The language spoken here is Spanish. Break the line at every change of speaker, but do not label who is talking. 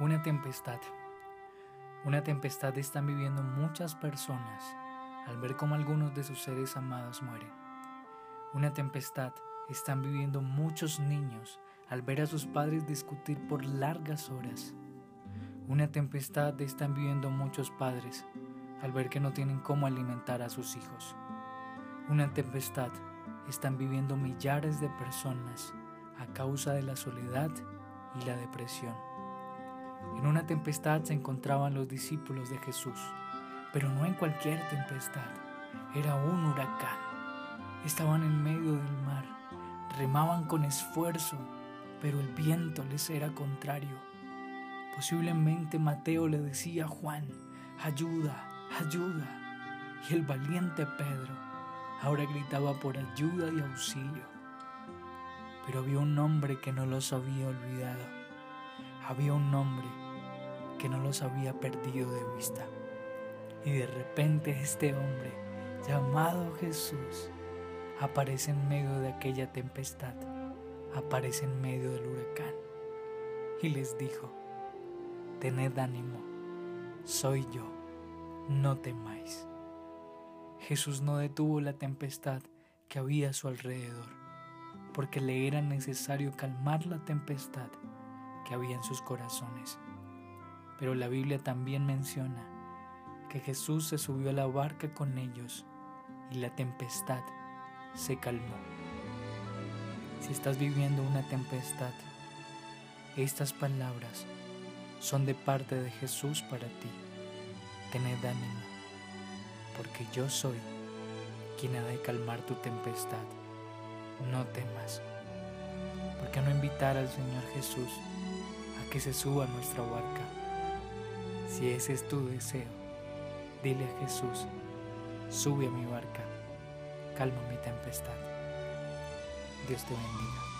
Una tempestad. Una tempestad están viviendo muchas personas al ver cómo algunos de sus seres amados mueren. Una tempestad están viviendo muchos niños al ver a sus padres discutir por largas horas. Una tempestad están viviendo muchos padres al ver que no tienen cómo alimentar a sus hijos. Una tempestad están viviendo millares de personas a causa de la soledad y la depresión. En una tempestad se encontraban los discípulos de Jesús, pero no en cualquier tempestad, era un huracán. Estaban en medio del mar, remaban con esfuerzo, pero el viento les era contrario. Posiblemente Mateo le decía a Juan, ayuda, ayuda, y el valiente Pedro ahora gritaba por ayuda y auxilio. Pero había un hombre que no los había olvidado. Había un hombre que no los había perdido de vista. Y de repente este hombre, llamado Jesús, aparece en medio de aquella tempestad, aparece en medio del huracán. Y les dijo, tened ánimo, soy yo, no temáis. Jesús no detuvo la tempestad que había a su alrededor, porque le era necesario calmar la tempestad que había en sus corazones. Pero la Biblia también menciona que Jesús se subió a la barca con ellos y la tempestad se calmó. Si estás viviendo una tempestad, estas palabras son de parte de Jesús para ti. Tened ánimo porque yo soy quien ha de calmar tu tempestad. No temas. ¿Por qué no invitar al Señor Jesús que se suba a nuestra barca? Si ese es tu deseo, dile a Jesús, sube a mi barca, calma mi tempestad. Dios te bendiga.